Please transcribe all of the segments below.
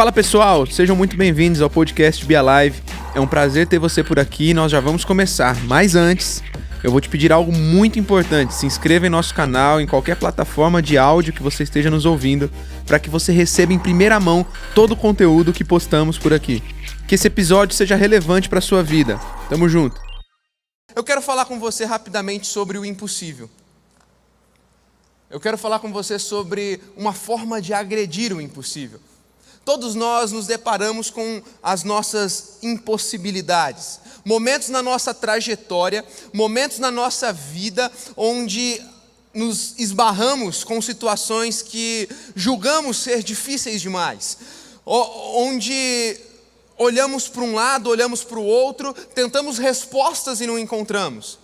Fala pessoal, sejam muito bem-vindos ao podcast Be Alive. É um prazer ter você por aqui e nós já vamos começar. Mas antes, eu vou te pedir algo muito importante. Se inscreva em nosso canal, em qualquer plataforma de áudio que você esteja nos ouvindo, para que você receba em primeira mão todo o conteúdo que postamos por aqui. Que esse episódio seja relevante para sua vida. Tamo junto. Eu quero falar com você rapidamente sobre o impossível. Eu quero falar com você sobre uma forma de agredir o impossível. Todos nós nos deparamos com as nossas impossibilidades, momentos na nossa trajetória, momentos na nossa vida onde nos esbarramos com situações que julgamos ser difíceis demais, onde olhamos para um lado, olhamos para o outro, tentamos respostas e não encontramos.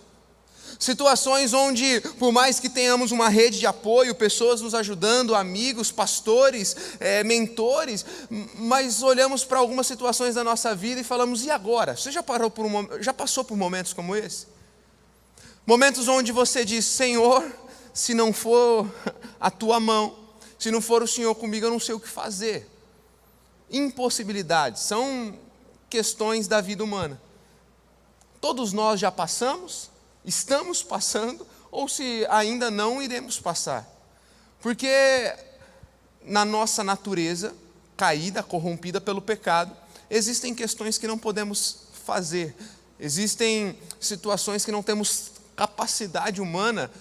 Situações onde, por mais que tenhamos uma rede de apoio, pessoas nos ajudando, amigos, pastores, é, mentores, mas olhamos para algumas situações da nossa vida e falamos: e agora? Você já, parou por um, já passou por momentos como esse? Momentos onde você diz: Senhor, se não for a tua mão, se não for o Senhor comigo, eu não sei o que fazer. Impossibilidades são questões da vida humana. Todos nós já passamos, estamos passando ou se ainda não iremos passar. Porque na nossa natureza caída, corrompida pelo pecado, existem questões que não podemos fazer, existem situações que não temos capacidade humana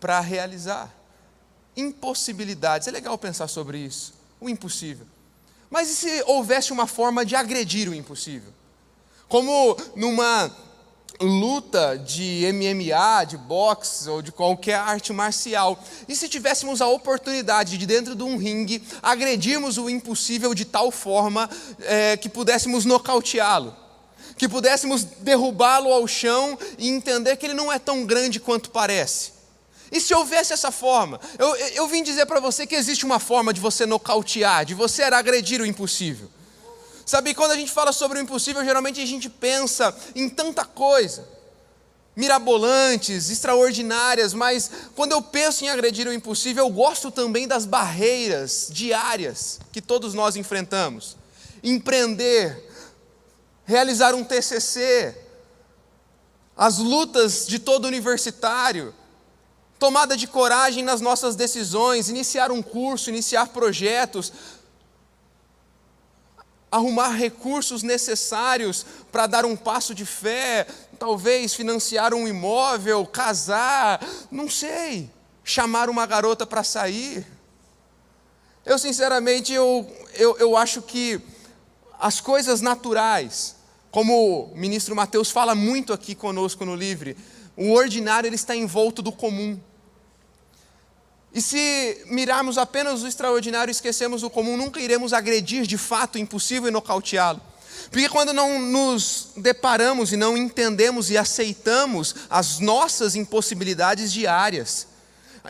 para realizar. Impossibilidades, é legal pensar sobre isso, o impossível. Mas e se houvesse uma forma de agredir o impossível? Como numa luta de MMA, de boxe ou de qualquer arte marcial. E se tivéssemos a oportunidade de, dentro de um ringue, agredirmos o impossível de tal forma é, que pudéssemos nocauteá-lo? Que pudéssemos derrubá-lo ao chão e entender que ele não é tão grande quanto parece? E se houvesse essa forma? Eu, eu vim dizer para você que existe uma forma de você nocautear, de você agredir o impossível. Sabe, quando a gente fala sobre o impossível, geralmente a gente pensa em tanta coisa, mirabolantes, extraordinárias, mas quando eu penso em agredir o impossível, eu gosto também das barreiras diárias que todos nós enfrentamos. Empreender, realizar um TCC, as lutas de todo universitário, tomada de coragem nas nossas decisões, iniciar um curso, iniciar projetos, arrumar recursos necessários para dar um passo de fé, talvez financiar um imóvel, casar, não sei, chamar uma garota para sair. Eu, sinceramente, eu, eu, eu acho que as coisas naturais, como o ministro Mateus fala muito aqui conosco no Livre, o ordinário ele está envolto do comum. E se mirarmos apenas o extraordinário e esquecemos o comum, nunca iremos agredir de fato o impossível e nocauteá-lo. Porque quando não nos deparamos e não entendemos e aceitamos as nossas impossibilidades diárias,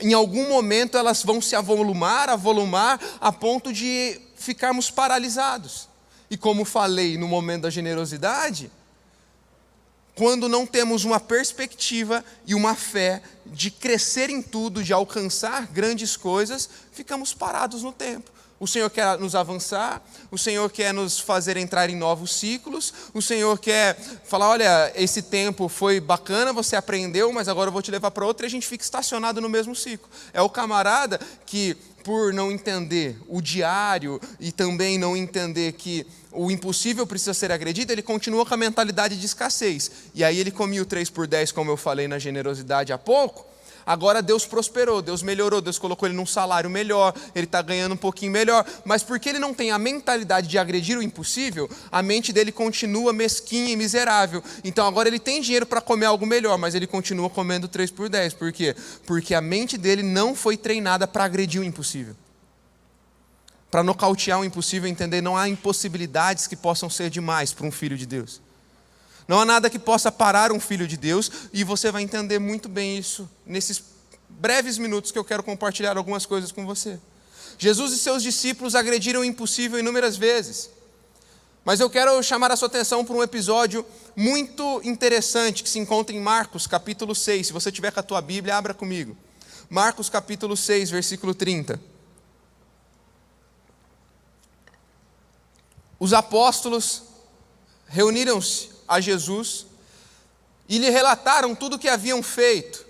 em algum momento elas vão se avolumar, avolumar, a ponto de ficarmos paralisados. E como falei no momento da generosidade, quando não temos uma perspectiva e uma fé de crescer em tudo, de alcançar grandes coisas, ficamos parados no tempo. O Senhor quer nos avançar, o Senhor quer nos fazer entrar em novos ciclos, o Senhor quer falar: olha, esse tempo foi bacana, você aprendeu, mas agora eu vou te levar para outro e a gente fica estacionado no mesmo ciclo. É o camarada que, por não entender o diário e também não entender que o impossível precisa ser agredido, ele continua com a mentalidade de escassez. E aí ele comia o 3 por 10, como eu falei na generosidade há pouco. Agora Deus prosperou, Deus melhorou, Deus colocou ele num salário melhor, ele está ganhando um pouquinho melhor, mas porque ele não tem a mentalidade de agredir o impossível, a mente dele continua mesquinha e miserável. Então agora ele tem dinheiro para comer algo melhor, mas ele continua comendo 3 por 10. Por quê? Porque a mente dele não foi treinada para agredir o impossível para nocautear o impossível, entender não há impossibilidades que possam ser demais para um filho de Deus. Não há nada que possa parar um filho de Deus, e você vai entender muito bem isso nesses breves minutos que eu quero compartilhar algumas coisas com você. Jesus e seus discípulos agrediram o impossível inúmeras vezes. Mas eu quero chamar a sua atenção para um episódio muito interessante que se encontra em Marcos, capítulo 6. Se você tiver com a tua Bíblia, abra comigo. Marcos, capítulo 6, versículo 30. Os apóstolos reuniram-se a Jesus e lhe relataram tudo o que haviam feito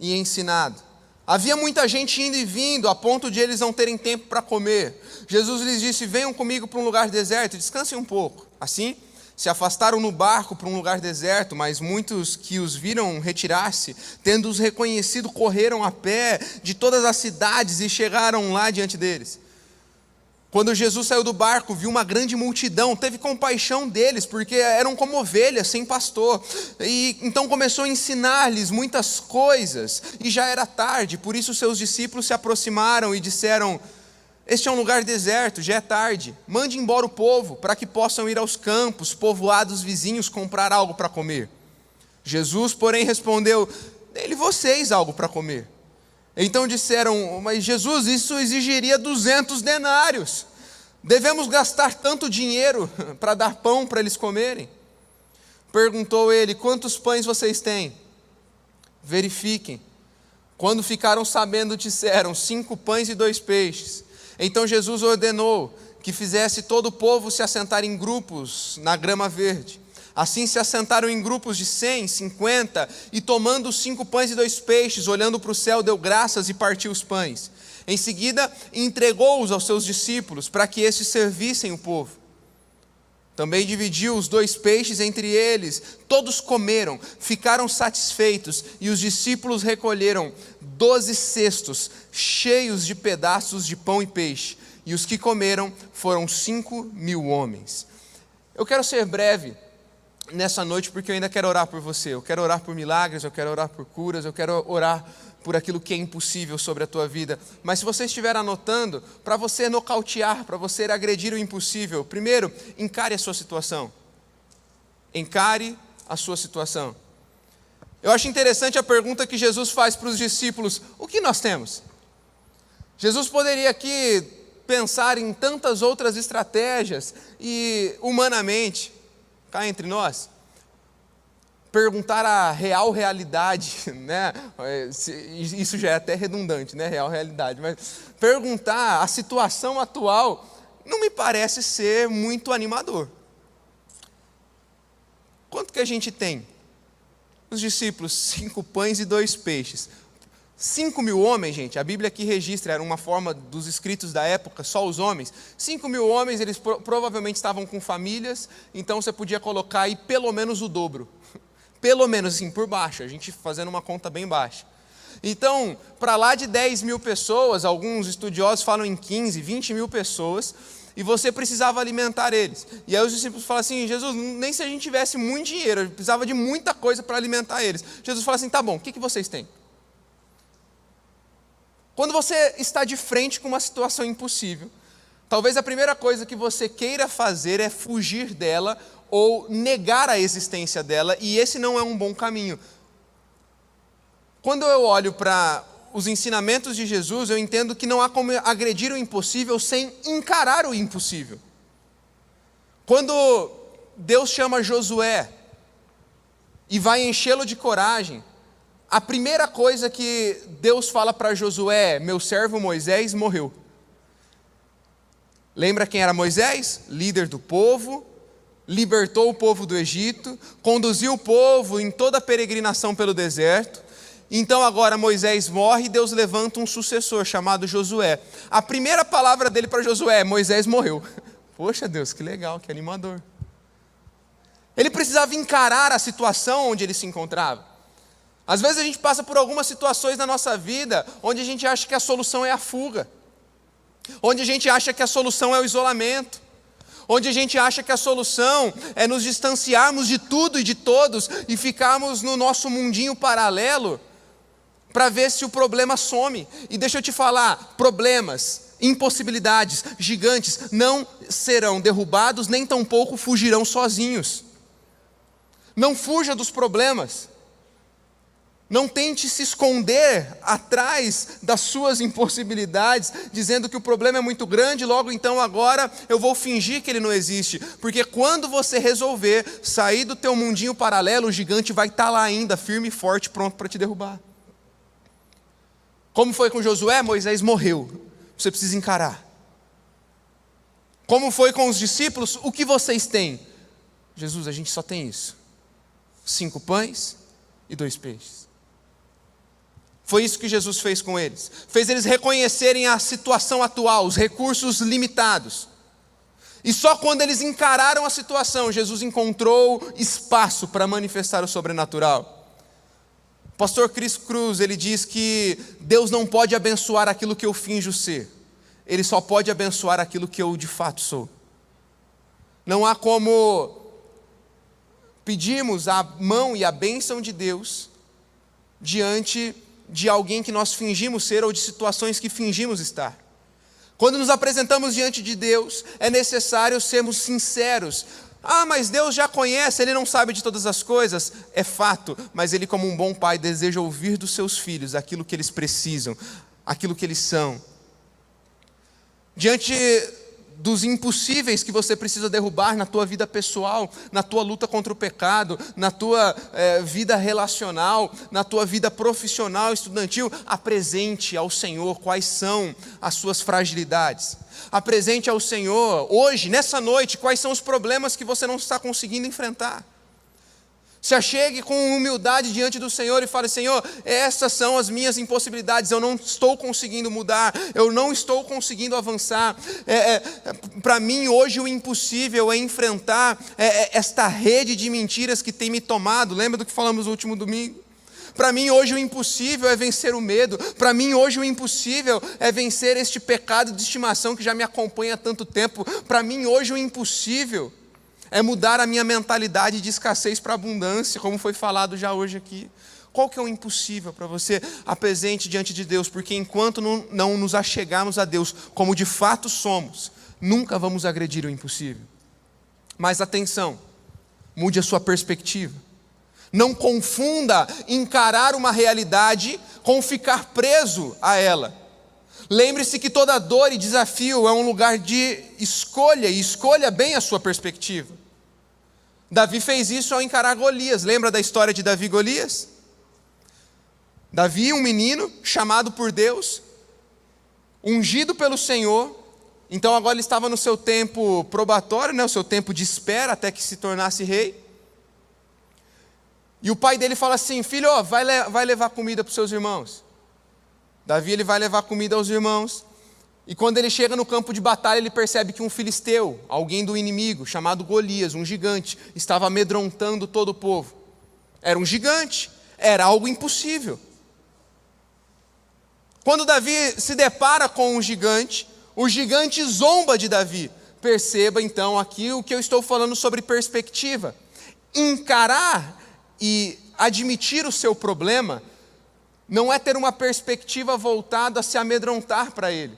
e ensinado. Havia muita gente indo e vindo, a ponto de eles não terem tempo para comer. Jesus lhes disse: Venham comigo para um lugar deserto, descansem um pouco. Assim, se afastaram no barco para um lugar deserto, mas muitos que os viram retirar-se, tendo-os reconhecido, correram a pé de todas as cidades e chegaram lá diante deles. Quando Jesus saiu do barco, viu uma grande multidão, teve compaixão deles, porque eram como ovelhas sem pastor. E então começou a ensinar-lhes muitas coisas, e já era tarde, por isso seus discípulos se aproximaram e disseram: Este é um lugar deserto, já é tarde. Mande embora o povo, para que possam ir aos campos, povoados vizinhos, comprar algo para comer. Jesus, porém, respondeu: Dê-lhe vocês algo para comer. Então disseram: Mas Jesus, isso exigiria 200 denários. Devemos gastar tanto dinheiro para dar pão para eles comerem? Perguntou ele: Quantos pães vocês têm? Verifiquem. Quando ficaram sabendo, disseram: Cinco pães e dois peixes. Então Jesus ordenou que fizesse todo o povo se assentar em grupos na grama verde. Assim se assentaram em grupos de cem, cinquenta, e tomando os cinco pães e dois peixes, olhando para o céu, deu graças e partiu os pães. Em seguida, entregou-os aos seus discípulos, para que estes servissem o povo. Também dividiu os dois peixes entre eles, todos comeram, ficaram satisfeitos, e os discípulos recolheram doze cestos cheios de pedaços de pão e peixe, e os que comeram foram cinco mil homens. Eu quero ser breve nessa noite porque eu ainda quero orar por você. Eu quero orar por milagres, eu quero orar por curas, eu quero orar por aquilo que é impossível sobre a tua vida. Mas se você estiver anotando, para você nocautear, para você agredir o impossível, primeiro, encare a sua situação. Encare a sua situação. Eu acho interessante a pergunta que Jesus faz para os discípulos: o que nós temos? Jesus poderia aqui pensar em tantas outras estratégias e, humanamente, cá entre nós, perguntar a real realidade, né? Isso já é até redundante, né? Real realidade, mas perguntar a situação atual não me parece ser muito animador. Quanto que a gente tem? Os discípulos, cinco pães e dois peixes. Cinco mil homens, gente, a Bíblia aqui registra, era uma forma dos escritos da época, só os homens. Cinco mil homens, eles pro, provavelmente estavam com famílias, então você podia colocar aí pelo menos o dobro. Pelo menos assim, por baixo, a gente fazendo uma conta bem baixa. Então, para lá de 10 mil pessoas, alguns estudiosos falam em 15, 20 mil pessoas, e você precisava alimentar eles. E aí os discípulos falam assim: Jesus, nem se a gente tivesse muito dinheiro, precisava de muita coisa para alimentar eles. Jesus fala assim: tá bom, o que, que vocês têm? Quando você está de frente com uma situação impossível, talvez a primeira coisa que você queira fazer é fugir dela ou negar a existência dela, e esse não é um bom caminho. Quando eu olho para os ensinamentos de Jesus, eu entendo que não há como agredir o impossível sem encarar o impossível. Quando Deus chama Josué e vai enchê-lo de coragem, a primeira coisa que Deus fala para Josué é: Meu servo Moisés morreu. Lembra quem era Moisés? Líder do povo, libertou o povo do Egito, conduziu o povo em toda a peregrinação pelo deserto. Então agora Moisés morre e Deus levanta um sucessor chamado Josué. A primeira palavra dele para Josué é: Moisés morreu. Poxa Deus, que legal, que animador. Ele precisava encarar a situação onde ele se encontrava. Às vezes a gente passa por algumas situações na nossa vida onde a gente acha que a solução é a fuga, onde a gente acha que a solução é o isolamento, onde a gente acha que a solução é nos distanciarmos de tudo e de todos e ficarmos no nosso mundinho paralelo para ver se o problema some. E deixa eu te falar: problemas, impossibilidades, gigantes não serão derrubados, nem tampouco fugirão sozinhos. Não fuja dos problemas. Não tente se esconder atrás das suas impossibilidades, dizendo que o problema é muito grande, logo então agora eu vou fingir que ele não existe. Porque quando você resolver sair do teu mundinho paralelo, o gigante vai estar lá ainda, firme e forte, pronto para te derrubar. Como foi com Josué? Moisés morreu. Você precisa encarar. Como foi com os discípulos? O que vocês têm? Jesus, a gente só tem isso: cinco pães e dois peixes. Foi isso que Jesus fez com eles. Fez eles reconhecerem a situação atual, os recursos limitados. E só quando eles encararam a situação, Jesus encontrou espaço para manifestar o sobrenatural. O pastor Cris Cruz, ele diz que Deus não pode abençoar aquilo que eu finjo ser. Ele só pode abençoar aquilo que eu de fato sou. Não há como pedirmos a mão e a bênção de Deus diante de alguém que nós fingimos ser ou de situações que fingimos estar. Quando nos apresentamos diante de Deus, é necessário sermos sinceros. Ah, mas Deus já conhece, Ele não sabe de todas as coisas. É fato, mas Ele, como um bom pai, deseja ouvir dos seus filhos aquilo que eles precisam, aquilo que eles são. Diante dos impossíveis que você precisa derrubar na tua vida pessoal, na tua luta contra o pecado, na tua é, vida relacional, na tua vida profissional, estudantil, apresente ao Senhor quais são as suas fragilidades. Apresente ao Senhor, hoje, nessa noite, quais são os problemas que você não está conseguindo enfrentar. Se achegue com humildade diante do Senhor e fale: Senhor, essas são as minhas impossibilidades, eu não estou conseguindo mudar, eu não estou conseguindo avançar. É, é, Para mim, hoje, o impossível é enfrentar é, é, esta rede de mentiras que tem me tomado. Lembra do que falamos no último domingo? Para mim, hoje, o impossível é vencer o medo. Para mim, hoje, o impossível é vencer este pecado de estimação que já me acompanha há tanto tempo. Para mim, hoje, o impossível é mudar a minha mentalidade de escassez para abundância, como foi falado já hoje aqui. Qual que é o impossível para você? Apresente diante de Deus, porque enquanto não, não nos achegarmos a Deus como de fato somos, nunca vamos agredir o impossível. Mas atenção, mude a sua perspectiva. Não confunda encarar uma realidade com ficar preso a ela. Lembre-se que toda dor e desafio é um lugar de escolha, e escolha bem a sua perspectiva. Davi fez isso ao encarar Golias. Lembra da história de Davi e Golias? Davi, um menino chamado por Deus, ungido pelo Senhor. Então agora ele estava no seu tempo probatório, né, o seu tempo de espera até que se tornasse rei. E o pai dele fala assim: Filho, ó, vai, vai levar comida para os seus irmãos. Davi ele vai levar comida aos irmãos. E quando ele chega no campo de batalha, ele percebe que um filisteu, alguém do inimigo, chamado Golias, um gigante, estava amedrontando todo o povo. Era um gigante, era algo impossível. Quando Davi se depara com um gigante, o gigante zomba de Davi. Perceba então aqui o que eu estou falando sobre perspectiva. Encarar e admitir o seu problema não é ter uma perspectiva voltada a se amedrontar para ele.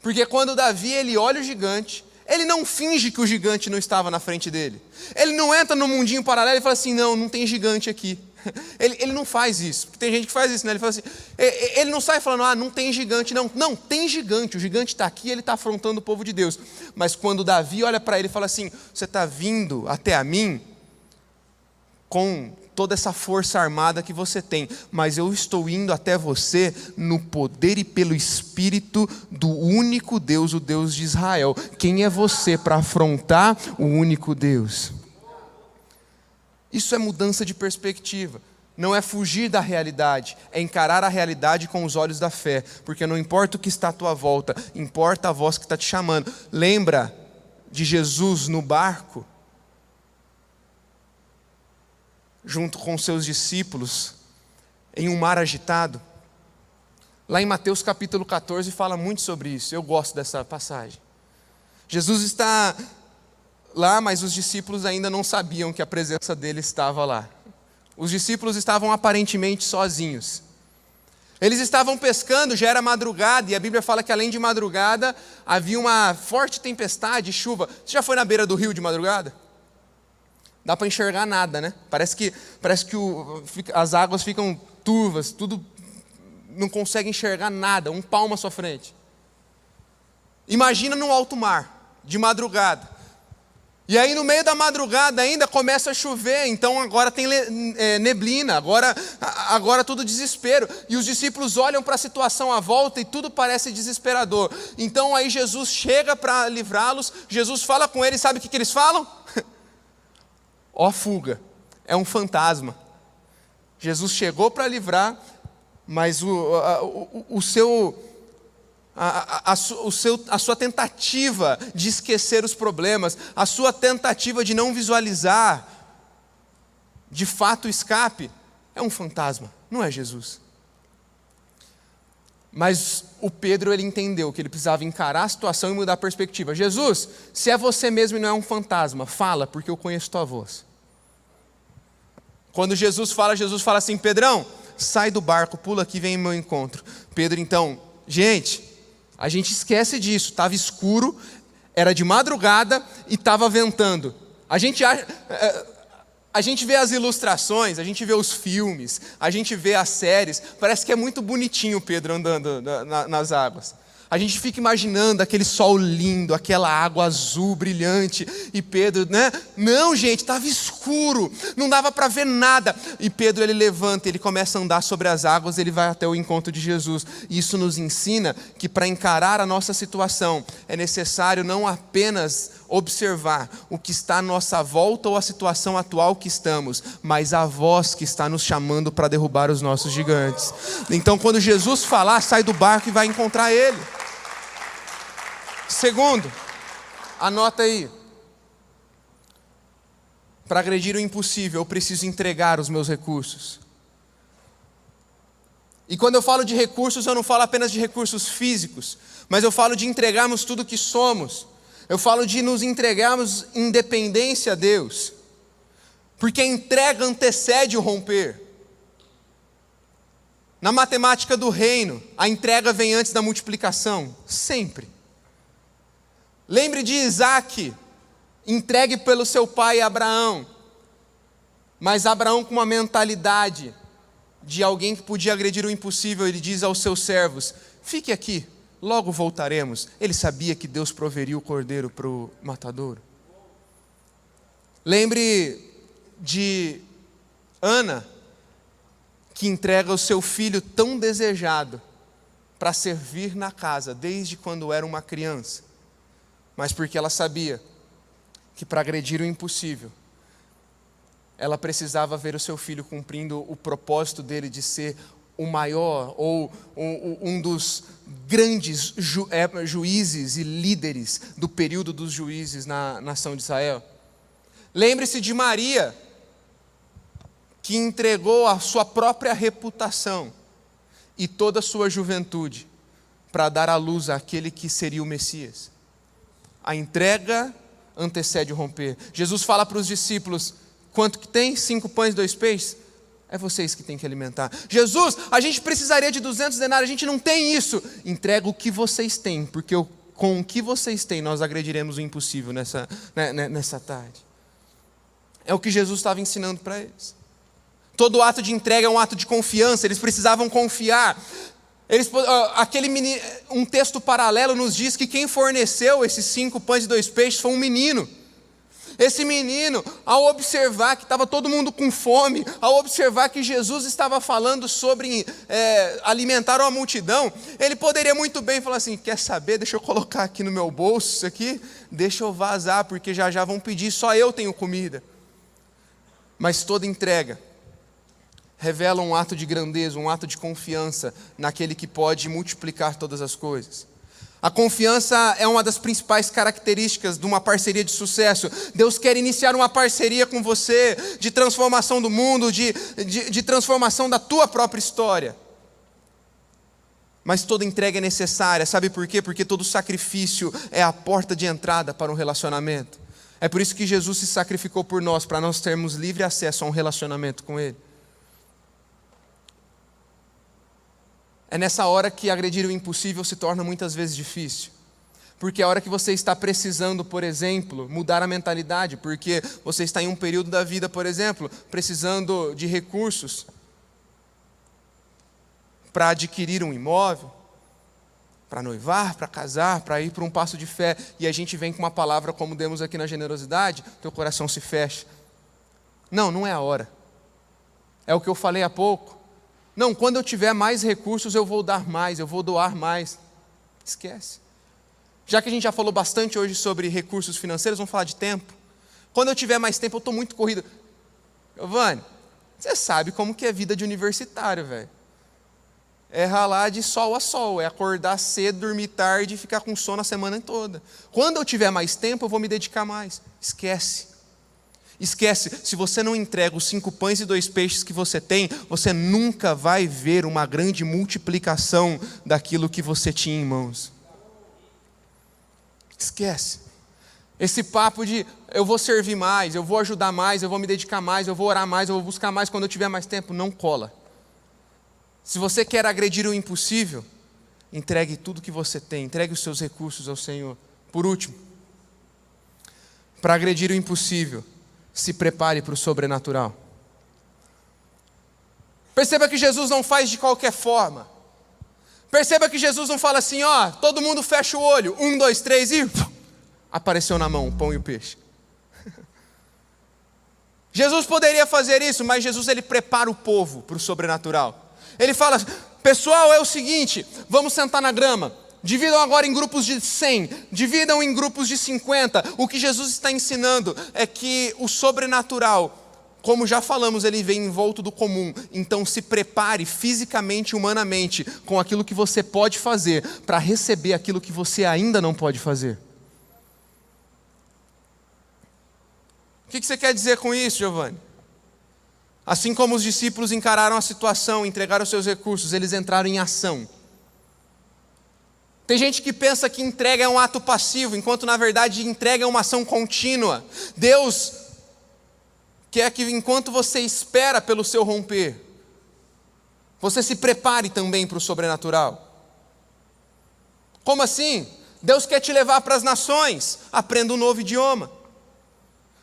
Porque quando Davi ele olha o gigante, ele não finge que o gigante não estava na frente dele. Ele não entra no mundinho paralelo e fala assim: não, não tem gigante aqui. Ele, ele não faz isso. Porque tem gente que faz isso, né? Ele fala assim: ele não sai falando, ah, não tem gigante, não. Não, tem gigante. O gigante está aqui ele está afrontando o povo de Deus. Mas quando Davi olha para ele e fala assim: você está vindo até a mim com toda essa força armada que você tem, mas eu estou indo até você no poder e pelo Espírito do único Deus, o Deus de Israel. Quem é você para afrontar o único Deus? Isso é mudança de perspectiva. Não é fugir da realidade, é encarar a realidade com os olhos da fé, porque não importa o que está à tua volta, importa a voz que está te chamando. Lembra de Jesus no barco? Junto com seus discípulos em um mar agitado. Lá em Mateus capítulo 14 fala muito sobre isso. Eu gosto dessa passagem. Jesus está lá, mas os discípulos ainda não sabiam que a presença dele estava lá. Os discípulos estavam aparentemente sozinhos. Eles estavam pescando, já era madrugada, e a Bíblia fala que além de madrugada havia uma forte tempestade, chuva. Você já foi na beira do rio de madrugada? Dá para enxergar nada, né? Parece que, parece que o, as águas ficam turvas, tudo não consegue enxergar nada, um palmo à sua frente. Imagina no alto mar, de madrugada. E aí, no meio da madrugada ainda começa a chover, então agora tem é, neblina, agora, agora tudo desespero. E os discípulos olham para a situação à volta e tudo parece desesperador. Então aí Jesus chega para livrá-los, Jesus fala com eles, sabe o que, que eles falam? Ó fuga, é um fantasma. Jesus chegou para livrar, mas o, o, o seu a, a, a, o seu, a sua tentativa de esquecer os problemas, a sua tentativa de não visualizar de fato o escape, é um fantasma, não é Jesus. Mas o Pedro ele entendeu que ele precisava encarar a situação e mudar a perspectiva. Jesus, se é você mesmo e não é um fantasma, fala, porque eu conheço tua voz. Quando Jesus fala, Jesus fala assim: Pedrão, sai do barco, pula aqui, vem em meu encontro. Pedro, então, gente, a gente esquece disso. Estava escuro, era de madrugada e estava ventando. A gente acha. É, a gente vê as ilustrações, a gente vê os filmes, a gente vê as séries, parece que é muito bonitinho Pedro andando nas águas. A gente fica imaginando aquele sol lindo, aquela água azul brilhante, e Pedro, né? Não, gente, estava escuro, não dava para ver nada. E Pedro ele levanta, ele começa a andar sobre as águas, ele vai até o encontro de Jesus. E isso nos ensina que para encarar a nossa situação é necessário não apenas observar o que está à nossa volta ou a situação atual que estamos, mas a voz que está nos chamando para derrubar os nossos gigantes. Então, quando Jesus falar, sai do barco e vai encontrar ele. Segundo, anota aí. Para agredir o impossível, eu preciso entregar os meus recursos. E quando eu falo de recursos, eu não falo apenas de recursos físicos, mas eu falo de entregarmos tudo que somos. Eu falo de nos entregarmos independência a Deus. Porque a entrega antecede o romper. Na matemática do reino, a entrega vem antes da multiplicação, sempre. Lembre de Isaac, entregue pelo seu pai Abraão, mas Abraão, com uma mentalidade de alguém que podia agredir o impossível, ele diz aos seus servos: Fique aqui, logo voltaremos. Ele sabia que Deus proveria o cordeiro para o matadouro. Lembre de Ana, que entrega o seu filho tão desejado para servir na casa desde quando era uma criança mas porque ela sabia que para agredir o impossível, ela precisava ver o seu filho cumprindo o propósito dele de ser o maior ou um dos grandes ju, é, juízes e líderes do período dos juízes na nação de Israel. Lembre-se de Maria, que entregou a sua própria reputação e toda a sua juventude para dar à luz àquele que seria o Messias. A entrega antecede o romper. Jesus fala para os discípulos: quanto que tem? Cinco pães, dois peixes? É vocês que têm que alimentar. Jesus, a gente precisaria de 200 denários, a gente não tem isso. Entrega o que vocês têm, porque com o que vocês têm nós agrediremos o impossível nessa, né, né, nessa tarde. É o que Jesus estava ensinando para eles. Todo ato de entrega é um ato de confiança, eles precisavam confiar. Eles, aquele menino, um texto paralelo nos diz que quem forneceu esses cinco pães e dois peixes foi um menino. Esse menino, ao observar que estava todo mundo com fome, ao observar que Jesus estava falando sobre é, alimentar uma multidão, ele poderia muito bem falar assim: quer saber? Deixa eu colocar aqui no meu bolso isso aqui, deixa eu vazar, porque já já vão pedir, só eu tenho comida. Mas toda entrega revela um ato de grandeza, um ato de confiança naquele que pode multiplicar todas as coisas. A confiança é uma das principais características de uma parceria de sucesso. Deus quer iniciar uma parceria com você de transformação do mundo, de, de, de transformação da tua própria história. Mas toda entrega é necessária, sabe por quê? Porque todo sacrifício é a porta de entrada para um relacionamento. É por isso que Jesus se sacrificou por nós, para nós termos livre acesso a um relacionamento com Ele. É nessa hora que agredir o impossível se torna muitas vezes difícil. Porque é a hora que você está precisando, por exemplo, mudar a mentalidade, porque você está em um período da vida, por exemplo, precisando de recursos para adquirir um imóvel, para noivar, para casar, para ir para um passo de fé, e a gente vem com uma palavra como demos aqui na generosidade, teu coração se fecha. Não, não é a hora. É o que eu falei há pouco. Não, quando eu tiver mais recursos, eu vou dar mais, eu vou doar mais. Esquece. Já que a gente já falou bastante hoje sobre recursos financeiros, vamos falar de tempo. Quando eu tiver mais tempo, eu estou muito corrido. Giovanni, você sabe como que é vida de universitário, velho. É ralar de sol a sol, é acordar cedo, dormir tarde e ficar com sono a semana toda. Quando eu tiver mais tempo, eu vou me dedicar mais. Esquece. Esquece, se você não entrega os cinco pães e dois peixes que você tem, você nunca vai ver uma grande multiplicação daquilo que você tinha em mãos. Esquece. Esse papo de eu vou servir mais, eu vou ajudar mais, eu vou me dedicar mais, eu vou orar mais, eu vou buscar mais quando eu tiver mais tempo, não cola. Se você quer agredir o impossível, entregue tudo que você tem, entregue os seus recursos ao Senhor. Por último, para agredir o impossível, se prepare para o sobrenatural. Perceba que Jesus não faz de qualquer forma. Perceba que Jesus não fala assim, ó, todo mundo fecha o olho, um, dois, três e apareceu na mão o pão e o peixe. Jesus poderia fazer isso, mas Jesus ele prepara o povo para o sobrenatural. Ele fala: pessoal, é o seguinte, vamos sentar na grama. Dividam agora em grupos de 100, dividam em grupos de 50. O que Jesus está ensinando é que o sobrenatural, como já falamos, ele vem envolto do comum. Então se prepare fisicamente humanamente com aquilo que você pode fazer para receber aquilo que você ainda não pode fazer. O que você quer dizer com isso, Giovanni? Assim como os discípulos encararam a situação, entregaram seus recursos, eles entraram em ação. Tem gente que pensa que entrega é um ato passivo, enquanto na verdade entrega é uma ação contínua. Deus quer que enquanto você espera pelo seu romper, você se prepare também para o sobrenatural. Como assim? Deus quer te levar para as nações, aprenda um novo idioma.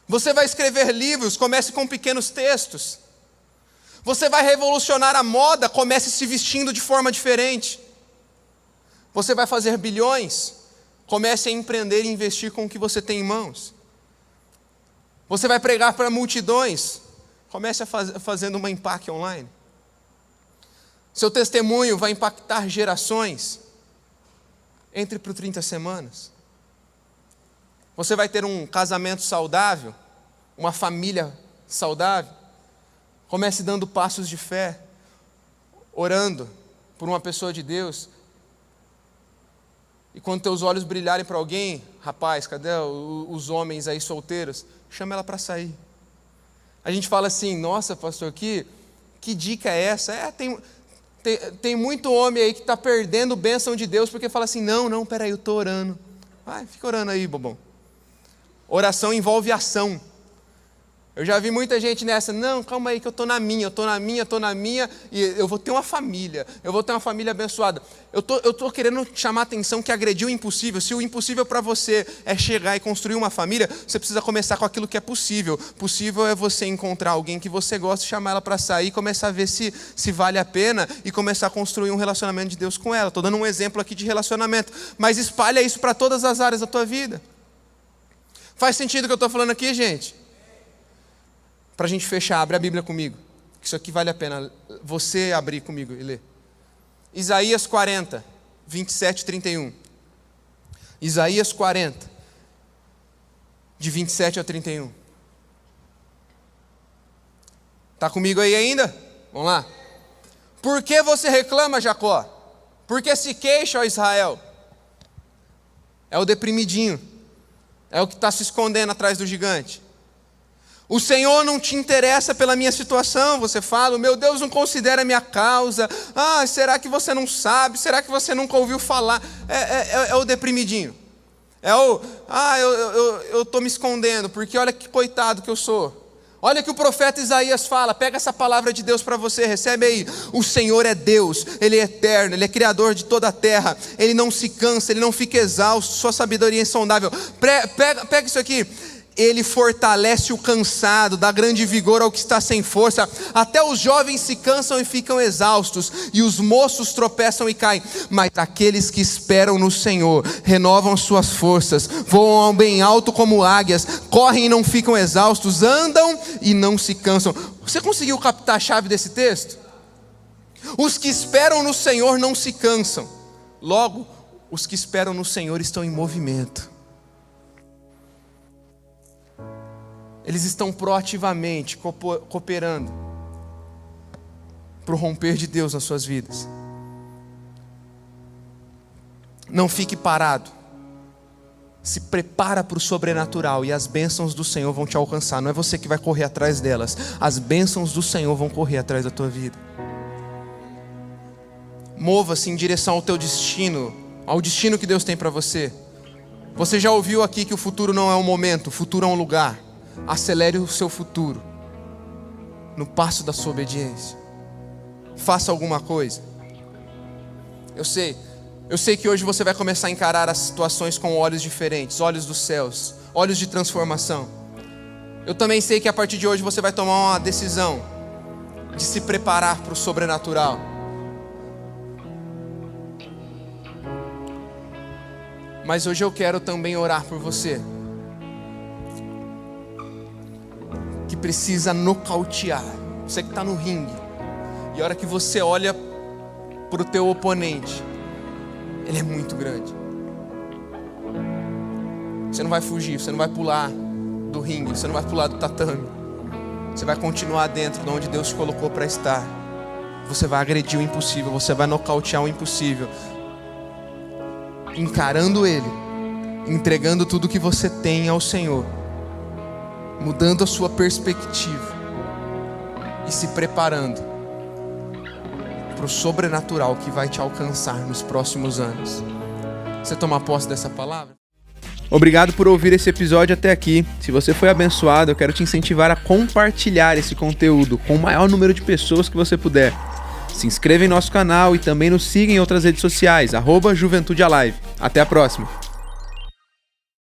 Você vai escrever livros, comece com pequenos textos. Você vai revolucionar a moda, comece se vestindo de forma diferente. Você vai fazer bilhões, comece a empreender e investir com o que você tem em mãos. Você vai pregar para multidões, comece a faz, fazendo uma impacto online. Seu testemunho vai impactar gerações. Entre por 30 semanas. Você vai ter um casamento saudável, uma família saudável. Comece dando passos de fé, orando por uma pessoa de Deus. E quando teus olhos brilharem para alguém, rapaz, cadê os homens aí solteiros? Chama ela para sair. A gente fala assim, nossa, pastor, que, que dica é essa? É, tem, tem, tem muito homem aí que está perdendo bênção de Deus porque fala assim, não, não, peraí, eu estou orando. Vai, fica orando aí, bobão. Oração envolve ação. Eu já vi muita gente nessa, não, calma aí que eu estou na minha, eu estou na minha, estou na minha, e eu vou ter uma família, eu vou ter uma família abençoada. Eu tô, estou querendo chamar a atenção que agrediu o impossível. Se o impossível para você é chegar e construir uma família, você precisa começar com aquilo que é possível. Possível é você encontrar alguém que você gosta, chamar ela para sair, começar a ver se, se vale a pena e começar a construir um relacionamento de Deus com ela. Estou dando um exemplo aqui de relacionamento, mas espalha isso para todas as áreas da tua vida. Faz sentido o que eu estou falando aqui, gente? Para a gente fechar, abre a Bíblia comigo. Isso aqui vale a pena você abrir comigo e ler. Isaías 40, 27 e 31. Isaías 40, de 27 a 31. Está comigo aí ainda? Vamos lá. Por que você reclama, Jacó? Por que se queixa, ó Israel? É o deprimidinho é o que está se escondendo atrás do gigante. O Senhor não te interessa pela minha situação, você fala, meu Deus não considera a minha causa. Ah, será que você não sabe? Será que você nunca ouviu falar? É, é, é, é o deprimidinho. É o, ah, eu estou me escondendo, porque olha que coitado que eu sou. Olha que o profeta Isaías fala, pega essa palavra de Deus para você, recebe aí. O Senhor é Deus, Ele é eterno, Ele é criador de toda a terra, Ele não se cansa, Ele não fica exausto, Sua sabedoria é insondável. Pega, pega isso aqui. Ele fortalece o cansado, dá grande vigor ao que está sem força. Até os jovens se cansam e ficam exaustos, e os moços tropeçam e caem. Mas aqueles que esperam no Senhor renovam suas forças, voam bem alto como águias, correm e não ficam exaustos, andam e não se cansam. Você conseguiu captar a chave desse texto? Os que esperam no Senhor não se cansam. Logo, os que esperam no Senhor estão em movimento. Eles estão proativamente cooperando para o romper de Deus nas suas vidas. Não fique parado. Se prepara para o sobrenatural e as bênçãos do Senhor vão te alcançar. Não é você que vai correr atrás delas, as bênçãos do Senhor vão correr atrás da tua vida. Mova-se em direção ao teu destino, ao destino que Deus tem para você. Você já ouviu aqui que o futuro não é um momento, o futuro é um lugar acelere o seu futuro no passo da sua obediência. Faça alguma coisa. Eu sei, eu sei que hoje você vai começar a encarar as situações com olhos diferentes, olhos dos céus, olhos de transformação. Eu também sei que a partir de hoje você vai tomar uma decisão de se preparar para o sobrenatural. Mas hoje eu quero também orar por você. Que precisa nocautear. Você que está no ringue. E a hora que você olha para o teu oponente, ele é muito grande. Você não vai fugir, você não vai pular do ringue, você não vai pular do tatame. Você vai continuar dentro de onde Deus te colocou para estar. Você vai agredir o impossível, você vai nocautear o impossível. Encarando Ele, entregando tudo que você tem ao Senhor mudando a sua perspectiva e se preparando para o sobrenatural que vai te alcançar nos próximos anos. Você toma posse dessa palavra? Obrigado por ouvir esse episódio até aqui. Se você foi abençoado, eu quero te incentivar a compartilhar esse conteúdo com o maior número de pessoas que você puder. Se inscreva em nosso canal e também nos siga em outras redes sociais, arroba Juventude Alive. Até a próxima!